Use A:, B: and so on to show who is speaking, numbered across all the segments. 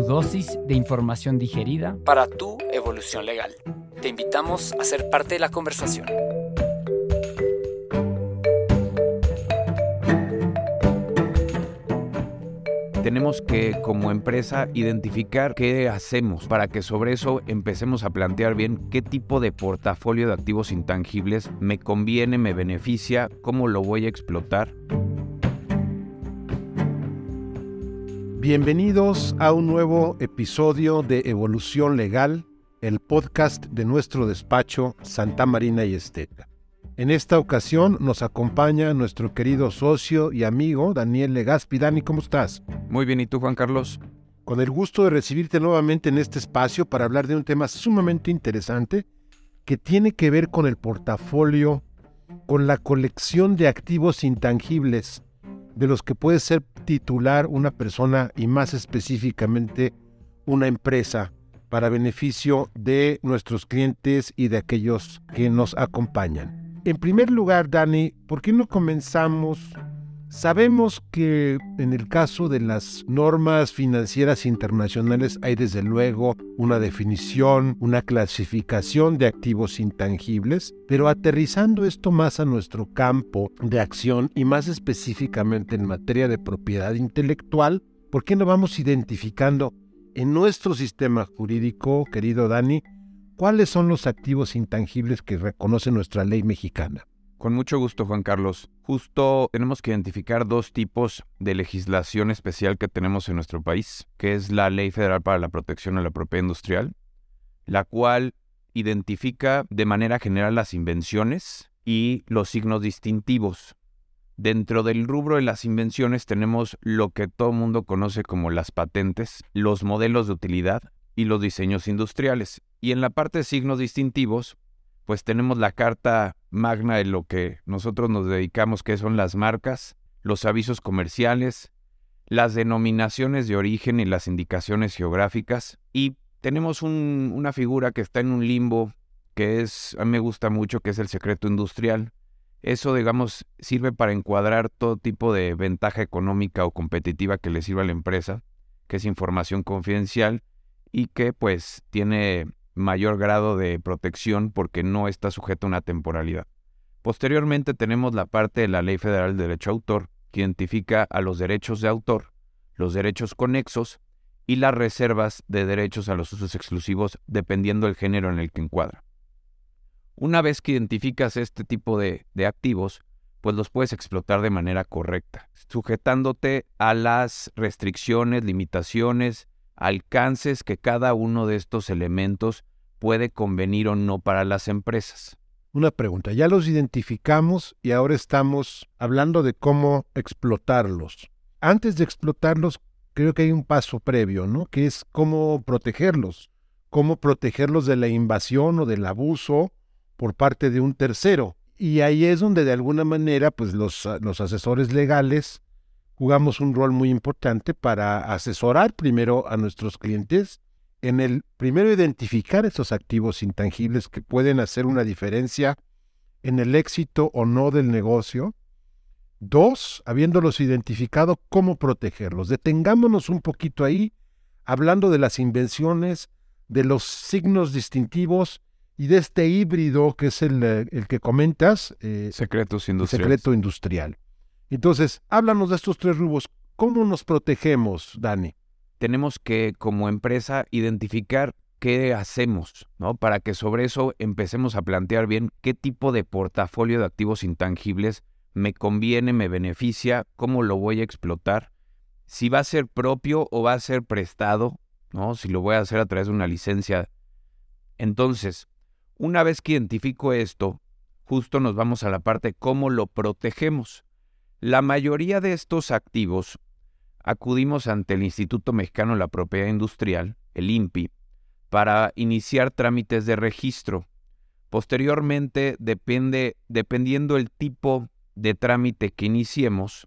A: Tu dosis de información digerida para tu evolución legal. Te invitamos a ser parte de la conversación.
B: tenemos que como empresa identificar qué hacemos para que sobre eso empecemos a plantear bien qué tipo de portafolio de activos intangibles me conviene, me beneficia, cómo lo voy a explotar.
C: Bienvenidos a un nuevo episodio de Evolución Legal, el podcast de nuestro despacho Santa Marina y Esteta. En esta ocasión nos acompaña nuestro querido socio y amigo Daniel Legaspi. Dani, ¿cómo estás?
B: Muy bien, ¿y tú Juan Carlos?
C: Con el gusto de recibirte nuevamente en este espacio para hablar de un tema sumamente interesante que tiene que ver con el portafolio, con la colección de activos intangibles de los que puede ser titular una persona y más específicamente una empresa para beneficio de nuestros clientes y de aquellos que nos acompañan. En primer lugar, Dani, ¿por qué no comenzamos? Sabemos que en el caso de las normas financieras internacionales hay desde luego una definición, una clasificación de activos intangibles, pero aterrizando esto más a nuestro campo de acción y más específicamente en materia de propiedad intelectual, ¿por qué no vamos identificando en nuestro sistema jurídico, querido Dani, ¿Cuáles son los activos intangibles que reconoce nuestra ley mexicana?
B: Con mucho gusto, Juan Carlos. Justo tenemos que identificar dos tipos de legislación especial que tenemos en nuestro país, que es la Ley Federal para la Protección de la Propiedad Industrial, la cual identifica de manera general las invenciones y los signos distintivos. Dentro del rubro de las invenciones tenemos lo que todo mundo conoce como las patentes, los modelos de utilidad y los diseños industriales. Y en la parte de signos distintivos, pues tenemos la carta magna de lo que nosotros nos dedicamos, que son las marcas, los avisos comerciales, las denominaciones de origen y las indicaciones geográficas. Y tenemos una figura que está en un limbo, que es, a mí me gusta mucho, que es el secreto industrial. Eso, digamos, sirve para encuadrar todo tipo de ventaja económica o competitiva que le sirva a la empresa, que es información confidencial y que pues tiene mayor grado de protección porque no está sujeto a una temporalidad. Posteriormente tenemos la parte de la Ley Federal de Derecho Autor, que identifica a los derechos de autor, los derechos conexos y las reservas de derechos a los usos exclusivos dependiendo del género en el que encuadra. Una vez que identificas este tipo de, de activos, pues los puedes explotar de manera correcta, sujetándote a las restricciones, limitaciones alcances que cada uno de estos elementos puede convenir o no para las empresas.
C: Una pregunta, ya los identificamos y ahora estamos hablando de cómo explotarlos. Antes de explotarlos, creo que hay un paso previo, ¿no? Que es cómo protegerlos, cómo protegerlos de la invasión o del abuso por parte de un tercero. Y ahí es donde de alguna manera, pues los, los asesores legales jugamos un rol muy importante para asesorar primero a nuestros clientes en el primero identificar esos activos intangibles que pueden hacer una diferencia en el éxito o no del negocio. Dos, habiéndolos identificado, cómo protegerlos. Detengámonos un poquito ahí, hablando de las invenciones, de los signos distintivos y de este híbrido que es el, el que comentas.
B: Eh, Secretos industriales.
C: Secreto industrial. Entonces, háblanos de estos tres rubros. ¿Cómo nos protegemos, Dani?
B: Tenemos que, como empresa, identificar qué hacemos, ¿no? Para que sobre eso empecemos a plantear bien qué tipo de portafolio de activos intangibles me conviene, me beneficia, cómo lo voy a explotar, si va a ser propio o va a ser prestado, ¿no? Si lo voy a hacer a través de una licencia. Entonces, una vez que identifico esto, justo nos vamos a la parte cómo lo protegemos. La mayoría de estos activos acudimos ante el Instituto Mexicano de la Propiedad Industrial, el INPI, para iniciar trámites de registro. Posteriormente, depende, dependiendo el tipo de trámite que iniciemos,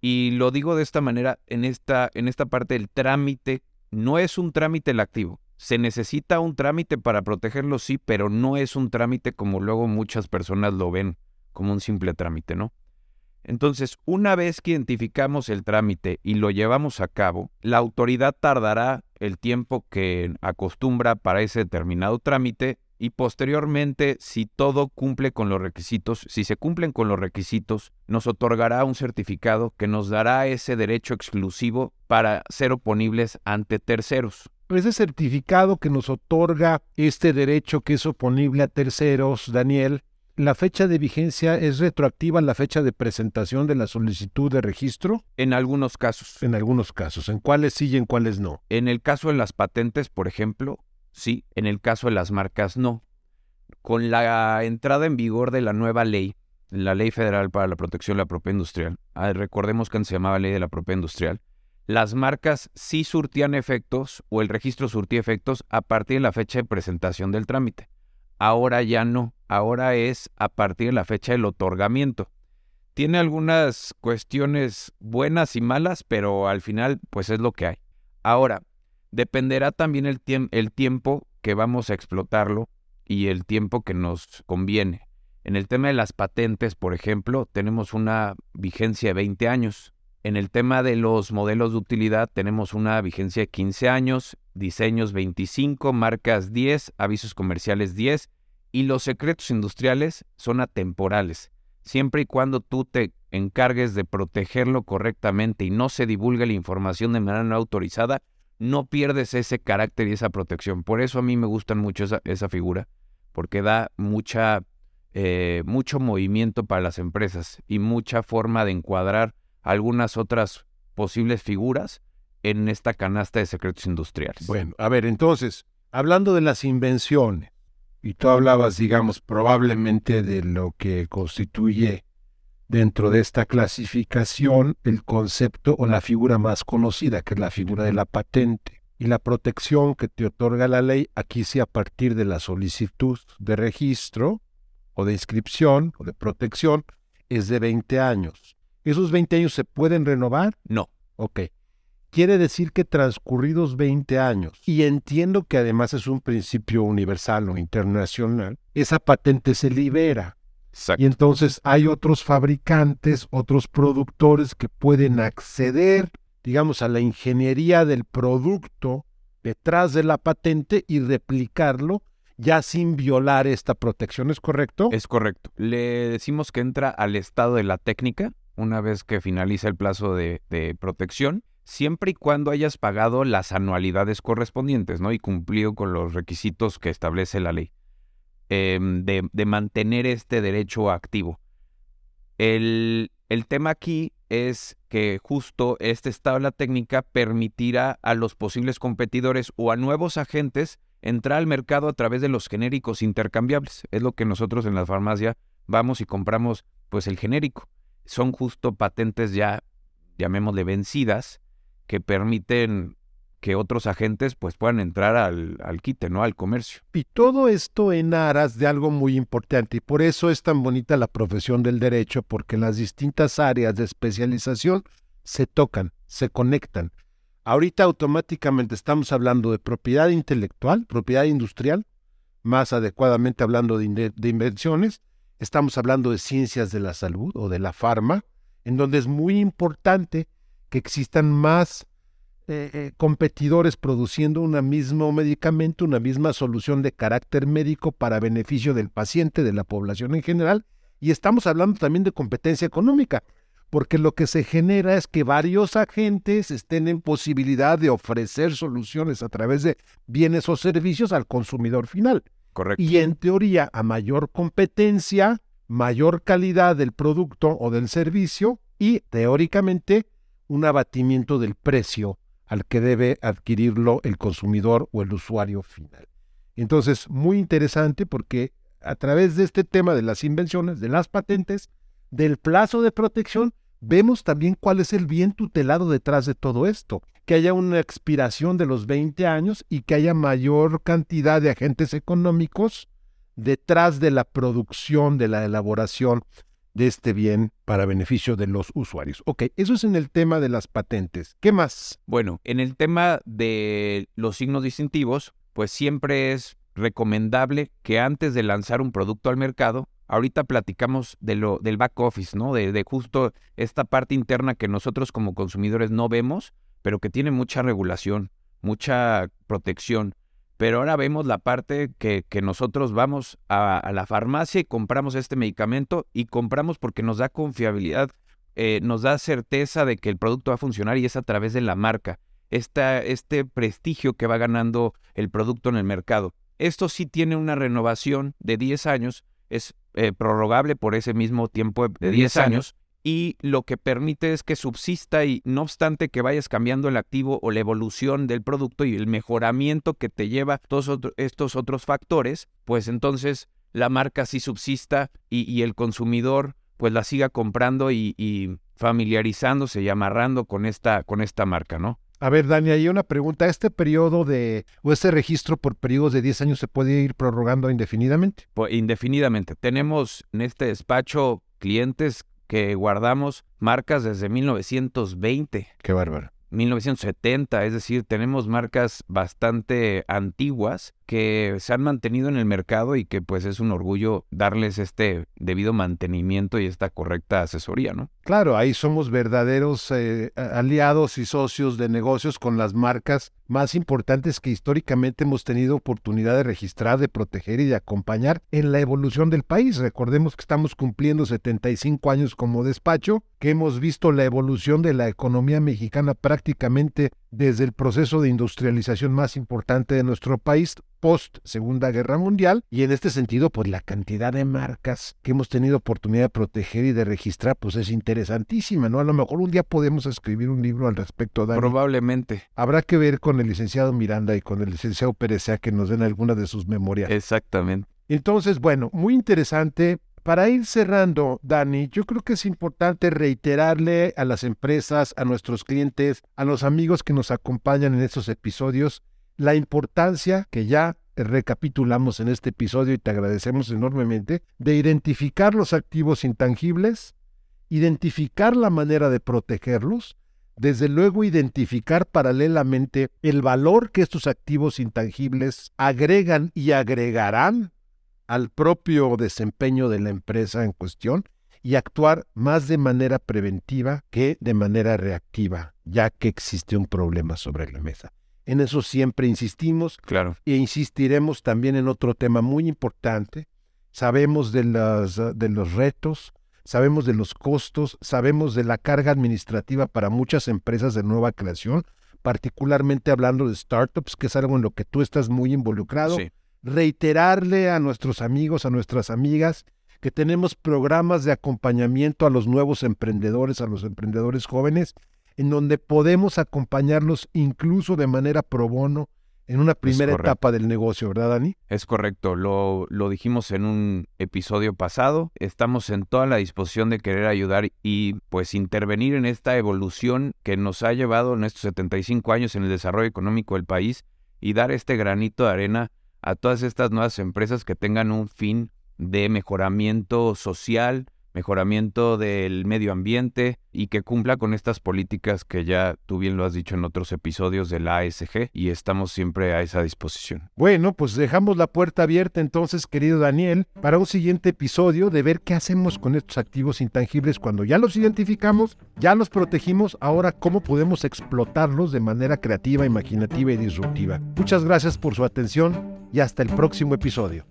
B: y lo digo de esta manera, en esta, en esta parte del trámite, no es un trámite el activo. Se necesita un trámite para protegerlo, sí, pero no es un trámite como luego muchas personas lo ven como un simple trámite, ¿no? Entonces, una vez que identificamos el trámite y lo llevamos a cabo, la autoridad tardará el tiempo que acostumbra para ese determinado trámite y posteriormente, si todo cumple con los requisitos, si se cumplen con los requisitos, nos otorgará un certificado que nos dará ese derecho exclusivo para ser oponibles ante terceros.
C: Ese certificado que nos otorga este derecho que es oponible a terceros, Daniel, ¿La fecha de vigencia es retroactiva a la fecha de presentación de la solicitud de registro?
B: En algunos casos.
C: En algunos casos. ¿En cuáles sí y en cuáles no?
B: En el caso de las patentes, por ejemplo, sí. En el caso de las marcas, no. Con la entrada en vigor de la nueva ley, la Ley Federal para la Protección de la Propiedad Industrial, ah, recordemos que se llamaba Ley de la Propiedad Industrial, las marcas sí surtían efectos o el registro surtía efectos a partir de la fecha de presentación del trámite. Ahora ya no ahora es a partir de la fecha del otorgamiento. Tiene algunas cuestiones buenas y malas, pero al final pues es lo que hay. Ahora, dependerá también el, el tiempo que vamos a explotarlo y el tiempo que nos conviene. En el tema de las patentes, por ejemplo, tenemos una vigencia de 20 años. En el tema de los modelos de utilidad tenemos una vigencia de 15 años, diseños 25, marcas 10, avisos comerciales 10 y los secretos industriales son atemporales, siempre y cuando tú te encargues de protegerlo correctamente y no se divulgue la información de manera no autorizada, no pierdes ese carácter y esa protección. Por eso a mí me gusta mucho esa, figura, porque da mucha, eh, mucho movimiento para las empresas y mucha forma de encuadrar algunas otras posibles figuras en esta canasta de secretos industriales.
C: Bueno, a ver, entonces, hablando de las invenciones, y tú hablabas, digamos, probablemente de lo que constituye dentro de esta clasificación el concepto o la figura más conocida, que es la figura de la patente. Y la protección que te otorga la ley, aquí sí a partir de la solicitud de registro o de inscripción o de protección, es de 20 años. ¿Esos 20 años se pueden renovar?
B: No.
C: Ok. Quiere decir que transcurridos 20 años, y entiendo que además es un principio universal o internacional, esa patente se libera. Y entonces hay otros fabricantes, otros productores que pueden acceder, digamos, a la ingeniería del producto detrás de la patente y replicarlo ya sin violar esta protección, ¿es correcto?
B: Es correcto. Le decimos que entra al estado de la técnica una vez que finaliza el plazo de, protección siempre y cuando hayas pagado las anualidades correspondientes, ¿no? Y cumplido con los requisitos que establece la ley em, de, mantener este derecho activo. El, el tema aquí es que justo este estado de la técnica permitirá a los posibles competidores o a nuevos agentes entrar al mercado a través de los genéricos intercambiables. Es lo que nosotros en la farmacia vamos y compramos, pues el genérico. Son justo patentes ya, llamémosle vencidas, que permiten que otros agentes pues puedan entrar al, al, quite, ¿no? Al comercio.
C: Y todo esto en aras de algo muy importante, y por eso es tan bonita la profesión del derecho, porque las distintas áreas de especialización se tocan, se conectan. Ahorita automáticamente estamos hablando de propiedad intelectual, propiedad industrial, más adecuadamente hablando de, de invenciones, estamos hablando de ciencias de la salud o de la farma, en donde es muy importante que existan más eh, eh, competidores produciendo un mismo medicamento, una misma solución de carácter médico para beneficio del paciente, de la población en general, y estamos hablando también de competencia económica, porque lo que se genera es que varios agentes estén en posibilidad de ofrecer soluciones a través de bienes o servicios al consumidor final.
B: Correcto.
C: Y en teoría, a mayor competencia, mayor calidad del producto o del servicio y teóricamente un abatimiento del precio al que debe adquirirlo el consumidor o el usuario final. Entonces, muy interesante porque a través de este tema de las invenciones, de las patentes, del plazo de protección, vemos también cuál es el bien tutelado detrás de todo esto. Que haya una expiración de los 20 años y que haya mayor cantidad de agentes económicos detrás de la producción, de la elaboración de este bien para beneficio de los usuarios. Ok, eso es en el tema de las patentes. ¿Qué más?
B: Bueno, en el tema de los signos distintivos, pues siempre es recomendable que antes de lanzar un producto al mercado, ahorita platicamos de lo, del back office, ¿no? De, de justo esta parte interna que nosotros como consumidores no vemos, pero que tiene mucha regulación, mucha protección. Pero ahora vemos la parte que, que nosotros vamos a, la farmacia y compramos este medicamento y compramos porque nos da confiabilidad, eh, nos da certeza de que el producto va a funcionar y es a través de la marca, esta, este prestigio que va ganando el producto en el mercado. Esto sí tiene una renovación de 10 años, es eh, prorrogable por ese mismo tiempo de 10 años y lo que permite es que subsista y no obstante que vayas cambiando el activo o la evolución del producto y el mejoramiento que te lleva todos estos otros factores, pues entonces la marca sí subsista y, el consumidor pues la siga comprando y, familiarizándose y amarrando con esta, con esta marca, ¿no?
C: A ver, Dani, hay una pregunta. ¿Este periodo de, o este registro por periodos de 10 años se puede ir prorrogando indefinidamente?
B: Pues indefinidamente. Tenemos en este despacho clientes que guardamos marcas desde 1920.
C: Qué bárbaro.
B: 1970, es decir, tenemos marcas bastante antiguas que se han mantenido en el mercado y que pues es un orgullo darles este debido mantenimiento y esta correcta asesoría, ¿no?
C: Claro, ahí somos verdaderos eh, aliados y socios de negocios con las marcas más importantes que históricamente hemos tenido oportunidad de registrar, de proteger y de acompañar en la evolución del país. Recordemos que estamos cumpliendo 75 años como despacho, que hemos visto la evolución de la economía mexicana prácticamente desde el proceso de industrialización más importante de nuestro país post Segunda Guerra Mundial y en este sentido pues la cantidad de marcas que hemos tenido oportunidad de proteger y de registrar pues es interesantísima, ¿no? A lo mejor un día podemos escribir un libro al respecto, Dani.
B: Probablemente.
C: Habrá que ver con el licenciado Miranda y con el licenciado Pérez que nos den alguna de sus memorias.
B: Exactamente.
C: Entonces, bueno, muy interesante. Para ir cerrando, Dani, yo creo que es importante reiterarle a las empresas, a nuestros clientes, a los amigos que nos acompañan en estos episodios, la importancia que ya recapitulamos en este episodio y te agradecemos enormemente, de identificar los activos intangibles, identificar la manera de protegerlos, desde luego identificar paralelamente el valor que estos activos intangibles agregan y agregarán al propio desempeño de la empresa en cuestión y actuar más de manera preventiva que de manera reactiva, ya que existe un problema sobre la mesa. En eso siempre insistimos.
B: Claro.
C: E insistiremos también en otro tema muy importante. Sabemos de, las, de los retos, sabemos de los costos, sabemos de la carga administrativa para muchas empresas de nueva creación, particularmente hablando de startups, que es algo en lo que tú estás muy involucrado. Reiterarle a nuestros amigos, a nuestras amigas, que tenemos programas de acompañamiento a los nuevos emprendedores, a los emprendedores jóvenes, en donde podemos acompañarlos incluso de manera pro bono en una primera etapa del negocio, ¿verdad, Dani?
B: Es correcto, lo, lo dijimos en un episodio pasado, estamos en toda la disposición de querer ayudar y pues intervenir en esta evolución que nos ha llevado en estos 75 años en el desarrollo económico del país y dar este granito de arena a todas estas nuevas empresas que tengan un fin de mejoramiento social, mejoramiento del medio ambiente y que cumpla con estas políticas que ya tú bien lo has dicho en otros episodios de la ASG y estamos siempre a esa disposición.
C: Bueno, pues dejamos la puerta abierta entonces, querido Daniel, para un siguiente episodio de ver qué hacemos con estos activos intangibles cuando ya los identificamos, ya los protegimos, ahora cómo podemos explotarlos de manera creativa, imaginativa y disruptiva. Muchas gracias por su atención y hasta el próximo episodio.